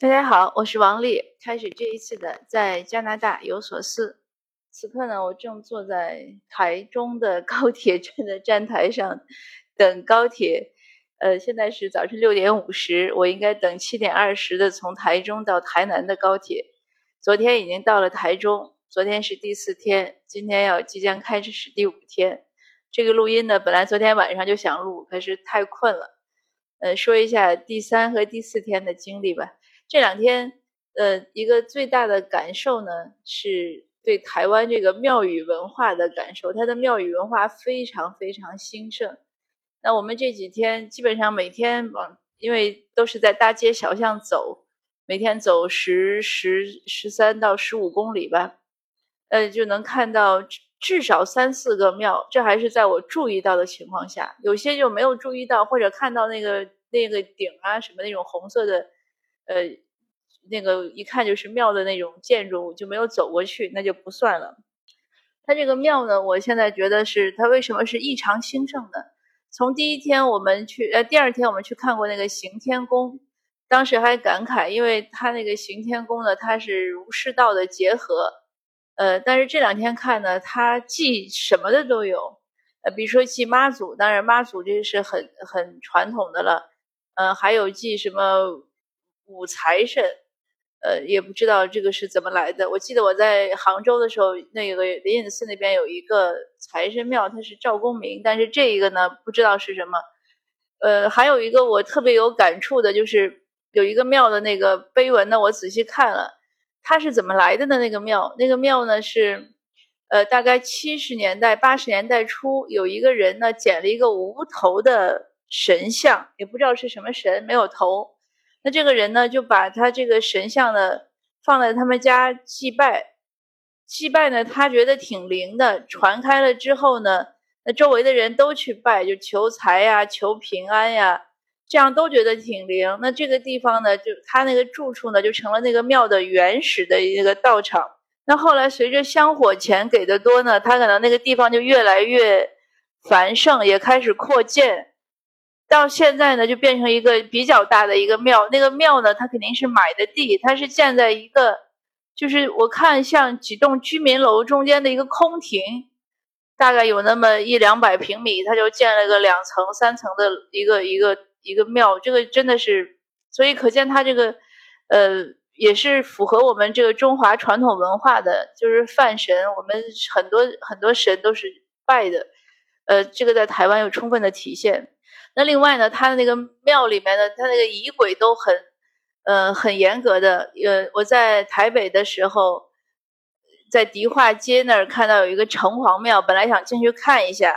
大家好，我是王丽。开始这一次的在加拿大有所思。此刻呢，我正坐在台中的 高铁站的站台上等高铁。呃，现在是早晨六点五十，我应该等七点二十的从台中到台南的高铁。昨天已经到了台中，昨天是第四天，今天要即将开始第五天。这个录音呢，本来昨天晚上就想录，可是太困了。呃，说一下第三和第四天的经历吧。这两天，呃，一个最大的感受呢，是对台湾这个庙宇文化的感受。它的庙宇文化非常非常兴盛。那我们这几天基本上每天往，因为都是在大街小巷走，每天走十十十三到十五公里吧，呃，就能看到至少三四个庙。这还是在我注意到的情况下，有些就没有注意到，或者看到那个那个顶啊什么那种红色的。呃，那个一看就是庙的那种建筑，就没有走过去，那就不算了。它这个庙呢，我现在觉得是它为什么是异常兴盛的？从第一天我们去，呃，第二天我们去看过那个行天宫，当时还感慨，因为它那个行天宫呢，它是儒释道的结合，呃，但是这两天看呢，它祭什么的都有，呃，比如说祭妈祖，当然妈祖这是很很传统的了，呃，还有祭什么。五财神，呃，也不知道这个是怎么来的。我记得我在杭州的时候，那个灵隐寺那边有一个财神庙，它是赵公明，但是这一个呢，不知道是什么。呃，还有一个我特别有感触的，就是有一个庙的那个碑文呢，我仔细看了，它是怎么来的呢？那个庙，那个庙呢是，呃，大概七十年代、八十年代初，有一个人呢捡了一个无头的神像，也不知道是什么神，没有头。那这个人呢，就把他这个神像呢放在他们家祭拜，祭拜呢，他觉得挺灵的。传开了之后呢，那周围的人都去拜，就求财呀、求平安呀，这样都觉得挺灵。那这个地方呢，就他那个住处呢，就成了那个庙的原始的一个道场。那后来随着香火钱给的多呢，他可能那个地方就越来越繁盛，也开始扩建。到现在呢，就变成一个比较大的一个庙。那个庙呢，它肯定是买的地，它是建在一个，就是我看像几栋居民楼中间的一个空庭，大概有那么一两百平米，它就建了个两层、三层的一个一个一个庙。这个真的是，所以可见它这个，呃，也是符合我们这个中华传统文化的，就是泛神，我们很多很多神都是拜的，呃，这个在台湾有充分的体现。那另外呢，他的那个庙里面的，他那个仪轨都很，呃，很严格的。呃，我在台北的时候，在迪化街那儿看到有一个城隍庙，本来想进去看一下，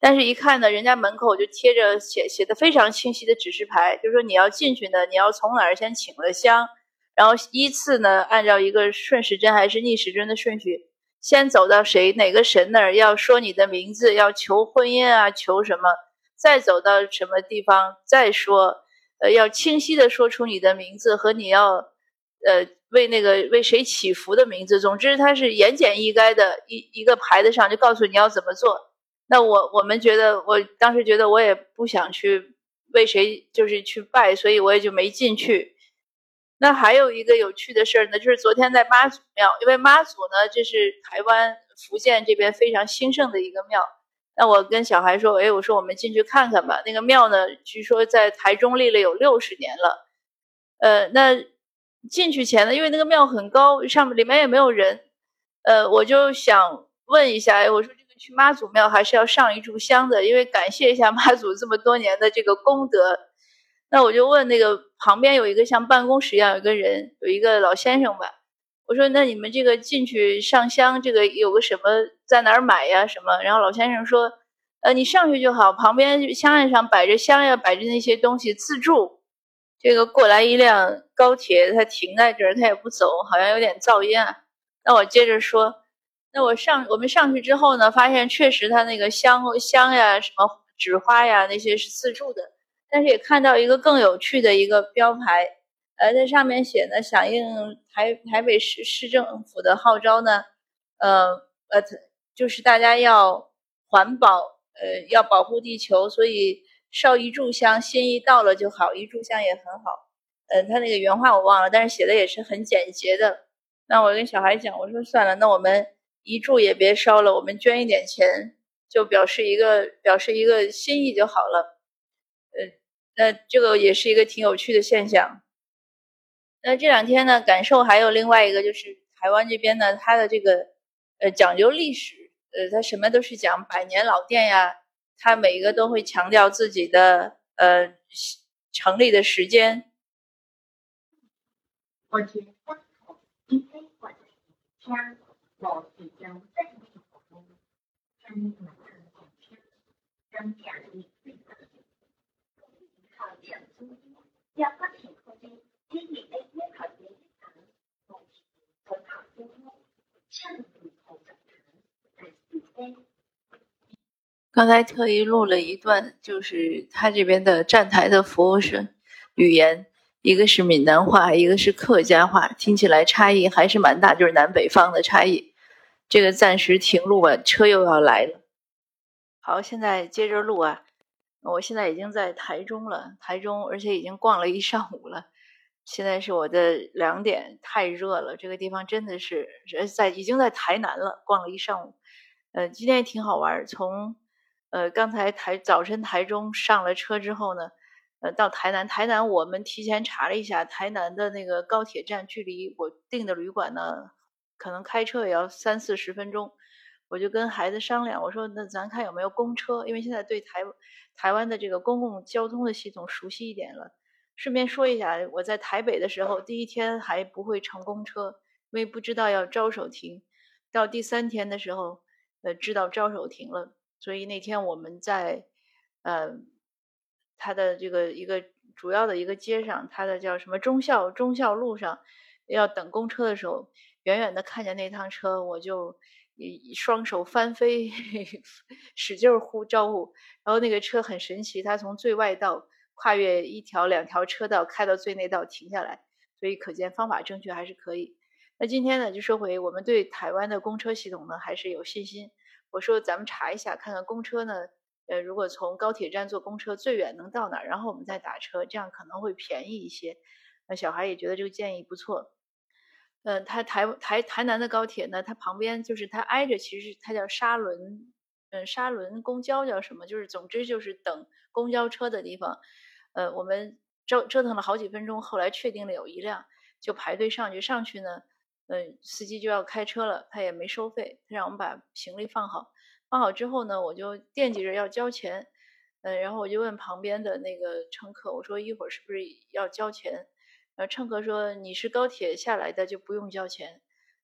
但是一看呢，人家门口就贴着写写的非常清晰的指示牌，就说你要进去呢，你要从哪儿先请了香，然后依次呢，按照一个顺时针还是逆时针的顺序，先走到谁哪个神那儿，要说你的名字，要求婚姻啊，求什么。再走到什么地方再说，呃，要清晰的说出你的名字和你要，呃，为那个为谁祈福的名字。总之，它是言简意赅的一一个牌子上就告诉你要怎么做。那我我们觉得，我当时觉得我也不想去为谁就是去拜，所以我也就没进去。那还有一个有趣的事儿呢，就是昨天在妈祖庙，因为妈祖呢，这是台湾福建这边非常兴盛的一个庙。那我跟小孩说，哎，我说我们进去看看吧。那个庙呢，据说在台中立了有六十年了。呃，那进去前呢，因为那个庙很高，上面里面也没有人。呃，我就想问一下，哎，我说这个去妈祖庙还是要上一炷香的，因为感谢一下妈祖这么多年的这个功德。那我就问那个旁边有一个像办公室一样有个人，有一个老先生吧。我说那你们这个进去上香，这个有个什么在哪儿买呀？什么？然后老先生说，呃，你上去就好，旁边香案上摆着香呀，摆着那些东西，自助。这个过来一辆高铁，它停在这儿，它也不走，好像有点噪音啊。那我接着说，那我上我们上去之后呢，发现确实它那个香香呀，什么纸花呀，那些是自助的，但是也看到一个更有趣的一个标牌。呃，在上面写呢，响应台台北市市政府的号召呢，呃呃，就是大家要环保，呃，要保护地球，所以烧一炷香，心意到了就好，一炷香也很好。呃，他那个原话我忘了，但是写的也是很简洁的。那我跟小孩讲，我说算了，那我们一炷也别烧了，我们捐一点钱，就表示一个表示一个心意就好了。呃，那这个也是一个挺有趣的现象。那这两天呢，感受还有另外一个，就是台湾这边呢，它的这个呃讲究历史，呃，它什么都是讲百年老店呀，它每一个都会强调自己的呃成立的时间午后早堂，在四天。刚才特意录了一段，就是他这边的站台的服务生语言。一个是闽南话，一个是客家话，听起来差异还是蛮大，就是南北方的差异。这个暂时停录吧，车又要来了。好，现在接着录啊！我现在已经在台中了，台中，而且已经逛了一上午了。现在是我的两点，太热了，这个地方真的是在已经在台南了，逛了一上午。呃，今天也挺好玩，从呃刚才台早晨台中上了车之后呢。呃，到台南，台南我们提前查了一下，台南的那个高铁站距离我订的旅馆呢，可能开车也要三四十分钟。我就跟孩子商量，我说那咱看有没有公车，因为现在对台台湾的这个公共交通的系统熟悉一点了。顺便说一下，我在台北的时候，第一天还不会乘公车，因为不知道要招手停。到第三天的时候，呃，知道招手停了，所以那天我们在，呃。它的这个一个主要的一个街上，它的叫什么忠孝忠孝路上，要等公车的时候，远远的看见那趟车，我就双手翻飞，使劲呼招呼。然后那个车很神奇，它从最外道跨越一条两条车道，开到最内道停下来，所以可见方法正确还是可以。那今天呢，就说回我们对台湾的公车系统呢，还是有信心。我说咱们查一下，看看公车呢。呃，如果从高铁站坐公车最远能到哪，然后我们再打车，这样可能会便宜一些。那小孩也觉得这个建议不错。嗯，他台台台南的高铁呢，它旁边就是它挨着，其实它叫沙轮，嗯，沙轮公交叫什么？就是总之就是等公交车的地方。呃，我们折折腾了好几分钟，后来确定了有一辆，就排队上去。上去呢，嗯，司机就要开车了，他也没收费，他让我们把行李放好。放好之后呢，我就惦记着要交钱，嗯，然后我就问旁边的那个乘客，我说一会儿是不是要交钱？然后乘客说你是高铁下来的就不用交钱，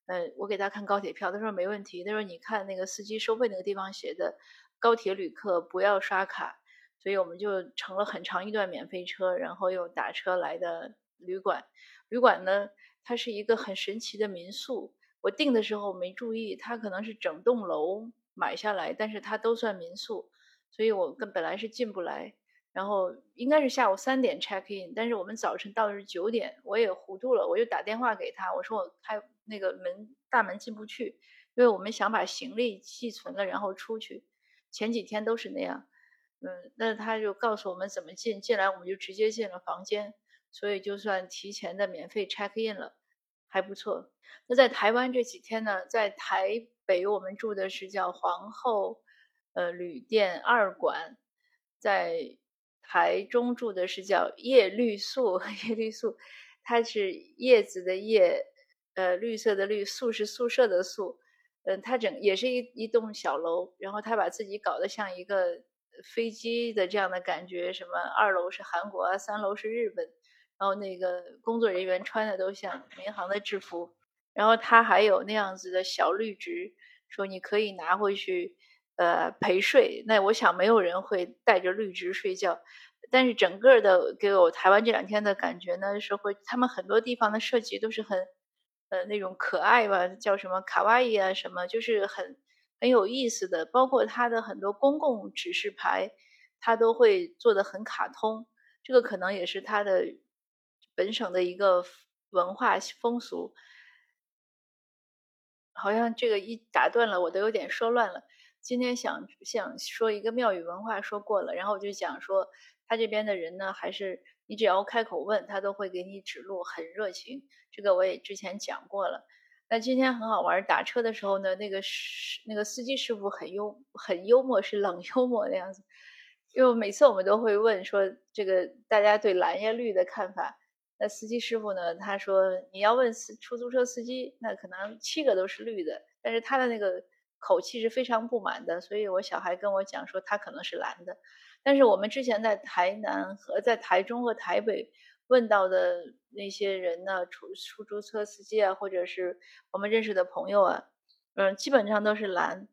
嗯，我给他看高铁票，他说没问题，他说你看那个司机收费那个地方写的，高铁旅客不要刷卡，所以我们就乘了很长一段免费车，然后又打车来的旅馆。旅馆呢，它是一个很神奇的民宿，我订的时候没注意，它可能是整栋楼。买下来，但是它都算民宿，所以我跟本来是进不来，然后应该是下午三点 check in，但是我们早晨到的是九点，我也糊涂了，我就打电话给他，我说我开那个门大门进不去，因为我们想把行李寄存了然后出去，前几天都是那样，嗯，那他就告诉我们怎么进，进来我们就直接进了房间，所以就算提前的免费 check in 了，还不错。那在台湾这几天呢，在台。北我们住的是叫皇后，呃，旅店二馆，在台中住的是叫叶绿素，叶绿素，它是叶子的叶，呃，绿色的绿，宿是宿舍的宿，嗯，它整也是一一栋小楼，然后他把自己搞得像一个飞机的这样的感觉，什么二楼是韩国，三楼是日本，然后那个工作人员穿的都像民航的制服。然后他还有那样子的小绿植，说你可以拿回去，呃，陪睡。那我想没有人会带着绿植睡觉，但是整个的给我台湾这两天的感觉呢，是会他们很多地方的设计都是很，呃，那种可爱吧，叫什么卡哇伊啊什么，就是很很有意思的。包括它的很多公共指示牌，它都会做的很卡通。这个可能也是它的本省的一个文化风俗。好像这个一打断了，我都有点说乱了。今天想想说一个庙宇文化说过了，然后我就讲说他这边的人呢，还是你只要开口问，他都会给你指路，很热情。这个我也之前讲过了。那今天很好玩，打车的时候呢，那个师那个司机师傅很幽很幽默，是冷 幽默的样子。因为每次我们都会问说，这个大家对蓝叶绿的看法。那司机师傅呢，他说你要问司出租车司机，那可能七个都是绿的，但是他的那个口气是非常不满的。所以我小孩跟我讲说，他可能是蓝的。但是我们之前在台南和在台中和台北问到的那些人呢，出出租车司机啊，或者是我们认识的朋友啊，嗯，基本上都是蓝，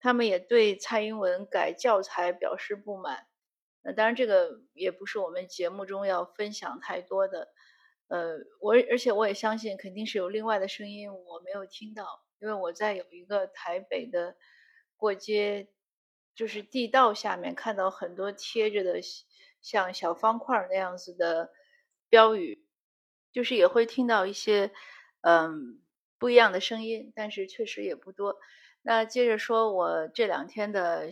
他们也对蔡英文改教材表示不满。那当然，这个也不是我们节目中要分享太多的。呃，我而且我也相信，肯定是有另外的声音我没有听到，因为我在有一个台北的过街。就是地道下面看到很多贴着的像小方块那样子的标语，就是也会听到一些嗯不一样的声音，但是确实也不多。那接着说，我这两天的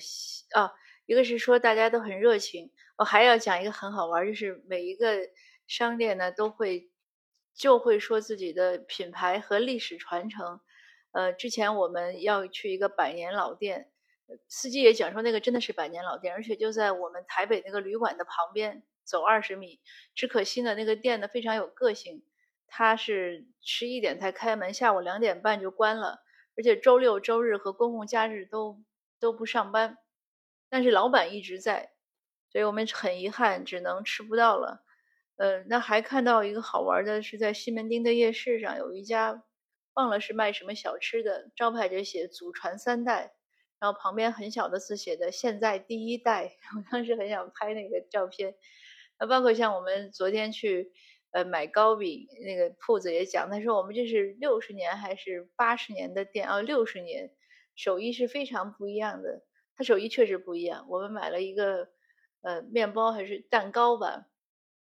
啊，一个是说大家都很热情，我还要讲一个很好玩，就是每一个商店呢都会就会说自己的品牌和历史传承。呃，之前我们要去一个百年老店。司机也讲说，那个真的是百年老店，而且就在我们台北那个旅馆的旁边，走二十米。只可惜呢，那个店呢非常有个性，它是十一点才开门，下午两点半就关了，而且周六周日和公共假日都都不上班。但是老板一直在，所以我们很遗憾，只能吃不到了。呃，那还看到一个好玩的，是在西门町的夜市上有一家，忘了是卖什么小吃的，招牌就写“祖传三代”。然后旁边很小的字写的“现在第一代”，我当时很想拍那个照片。那包括像我们昨天去呃买糕饼那个铺子也讲，他说我们这是六十年还是八十年的店啊？六十年，手艺是非常不一样的。他手艺确实不一样。我们买了一个呃面包还是蛋糕吧，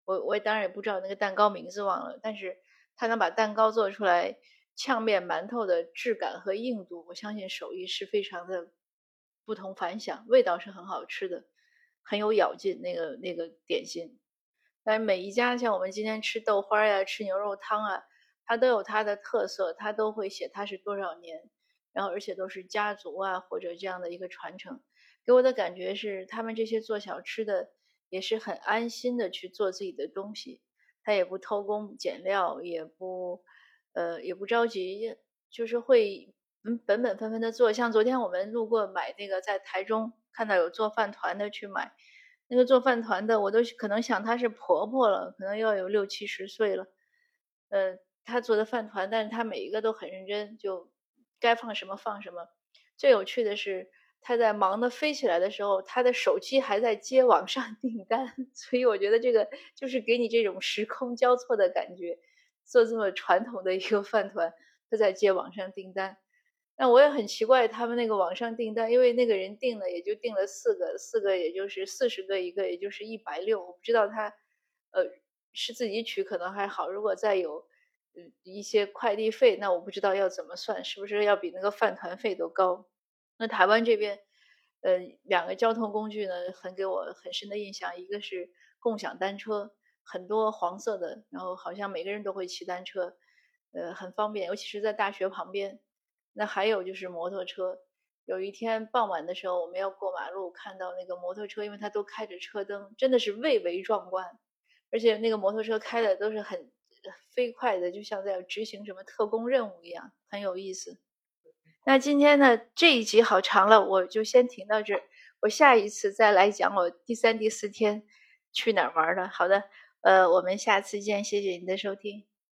我我当然也不知道那个蛋糕名字忘了，但是他能把蛋糕做出来，呛面馒头的质感和硬度，我相信手艺是非常的。不同凡响，味道是很好吃的，很有咬劲。那个那个点心，但是每一家像我们今天吃豆花呀、吃牛肉汤啊，它都有它的特色，它都会写它是多少年，然后而且都是家族啊或者这样的一个传承。给我的感觉是，他们这些做小吃的也是很安心的去做自己的东西，他也不偷工减料，也不呃也不着急，就是会。嗯，本本分分的做，像昨天我们路过买那个，在台中看到有做饭团的去买，那个做饭团的，我都可能想她是婆婆了，可能要有六七十岁了。呃，她做的饭团，但是她每一个都很认真，就该放什么放什么。最有趣的是，他在忙的飞起来的时候，他的手机还在接网上订单，所以我觉得这个就是给你这种时空交错的感觉。做这么传统的一个饭团，他在接网上订单。那我也很奇怪，他们那个网上订单，因为那个人订了也就订了四个，四个也就是四十个一个，也就是一百六。我不知道他，呃，是自己取可能还好，如果再有，一些快递费，那我不知道要怎么算，是不是要比那个饭团费都高？那台湾这边，呃，两个交通工具呢，很给我很深的印象，一个是共享单车，很多黄色的，然后好像每个人都会骑单车，呃，很方便，尤其是在大学旁边。那还有就是摩托车，有一天傍晚的时候，我们要过马路，看到那个摩托车，因为它都开着车灯，真的是蔚为壮观，而且那个摩托车开的都是很飞快的，就像在执行什么特工任务一样，很有意思。那今天呢这一集好长了，我就先停到这儿，我下一次再来讲我第三、第四天去哪儿玩了。好的，呃，我们下次见，谢谢您的收听。